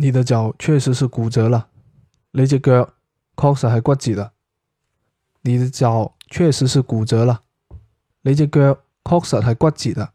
你的脚确实是骨折了，你只脚确实系骨折啦。你的脚确实是骨折了，你只脚确实系骨折啦。